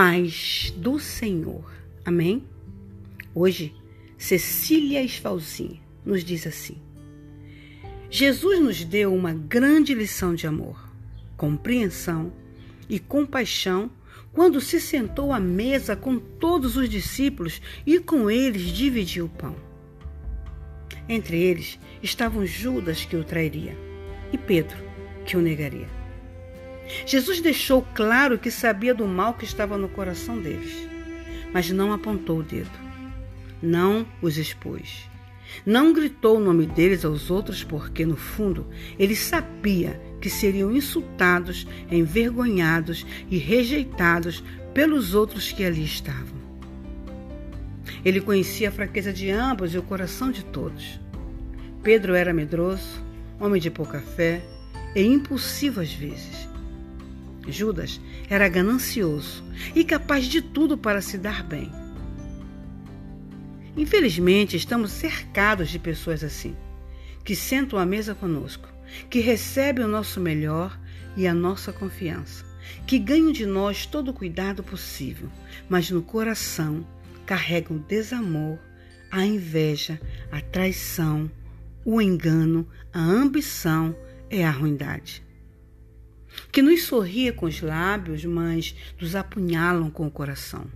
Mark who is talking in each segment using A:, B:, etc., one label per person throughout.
A: paz do Senhor. Amém? Hoje, Cecília Esfalzinha nos diz assim: Jesus nos deu uma grande lição de amor, compreensão e compaixão quando se sentou à mesa com todos os discípulos e com eles dividiu o pão. Entre eles estavam Judas, que o trairia, e Pedro, que o negaria. Jesus deixou claro que sabia do mal que estava no coração deles, mas não apontou o dedo, não os expôs. Não gritou o nome deles aos outros, porque, no fundo, ele sabia que seriam insultados, envergonhados e rejeitados pelos outros que ali estavam. Ele conhecia a fraqueza de ambos e o coração de todos. Pedro era medroso, homem de pouca fé e impulsivo às vezes. Judas era ganancioso e capaz de tudo para se dar bem. Infelizmente, estamos cercados de pessoas assim, que sentam à mesa conosco, que recebem o nosso melhor e a nossa confiança, que ganham de nós todo o cuidado possível, mas no coração carregam o desamor, a inveja, a traição, o engano, a ambição e a ruindade que nos sorria com os lábios, mas nos apunhalam com o coração.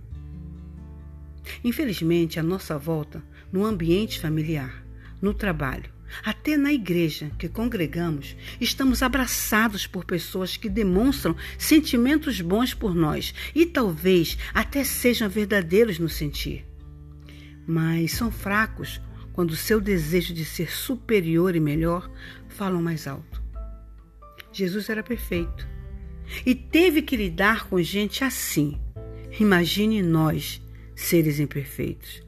A: Infelizmente, à nossa volta, no ambiente familiar, no trabalho, até na igreja que congregamos, estamos abraçados por pessoas que demonstram sentimentos bons por nós e talvez até sejam verdadeiros no sentir. Mas são fracos quando seu desejo de ser superior e melhor falam mais alto. Jesus era perfeito e teve que lidar com gente assim. Imagine nós, seres imperfeitos.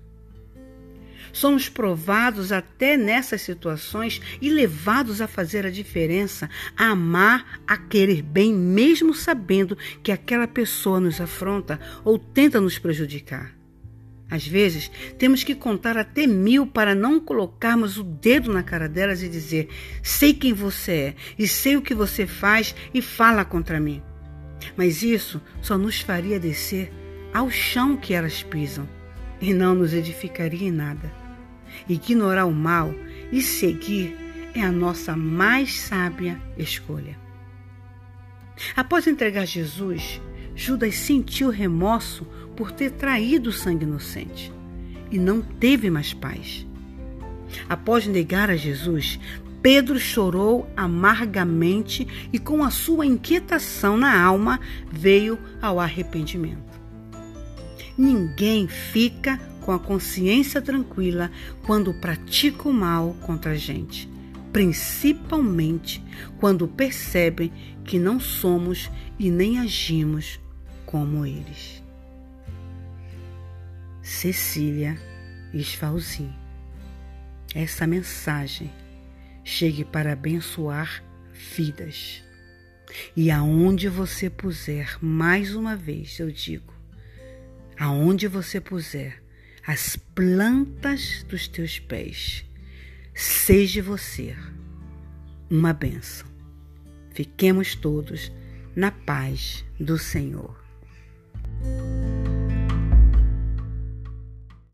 A: Somos provados até nessas situações e levados a fazer a diferença, a amar, a querer bem, mesmo sabendo que aquela pessoa nos afronta ou tenta nos prejudicar. Às vezes, temos que contar até mil para não colocarmos o dedo na cara delas e dizer: sei quem você é e sei o que você faz e fala contra mim. Mas isso só nos faria descer ao chão que elas pisam e não nos edificaria em nada. Ignorar o mal e seguir é a nossa mais sábia escolha. Após entregar Jesus, Judas sentiu remorso por ter traído o sangue inocente e não teve mais paz. Após negar a Jesus, Pedro chorou amargamente e, com a sua inquietação na alma, veio ao arrependimento. Ninguém fica com a consciência tranquila quando pratica o mal contra a gente, principalmente quando percebem que não somos e nem agimos como eles. Cecília Esfalzin. Essa mensagem chegue para abençoar vidas. E aonde você puser, mais uma vez eu digo, aonde você puser as plantas dos teus pés, seja você uma bênção. Fiquemos todos na paz do Senhor.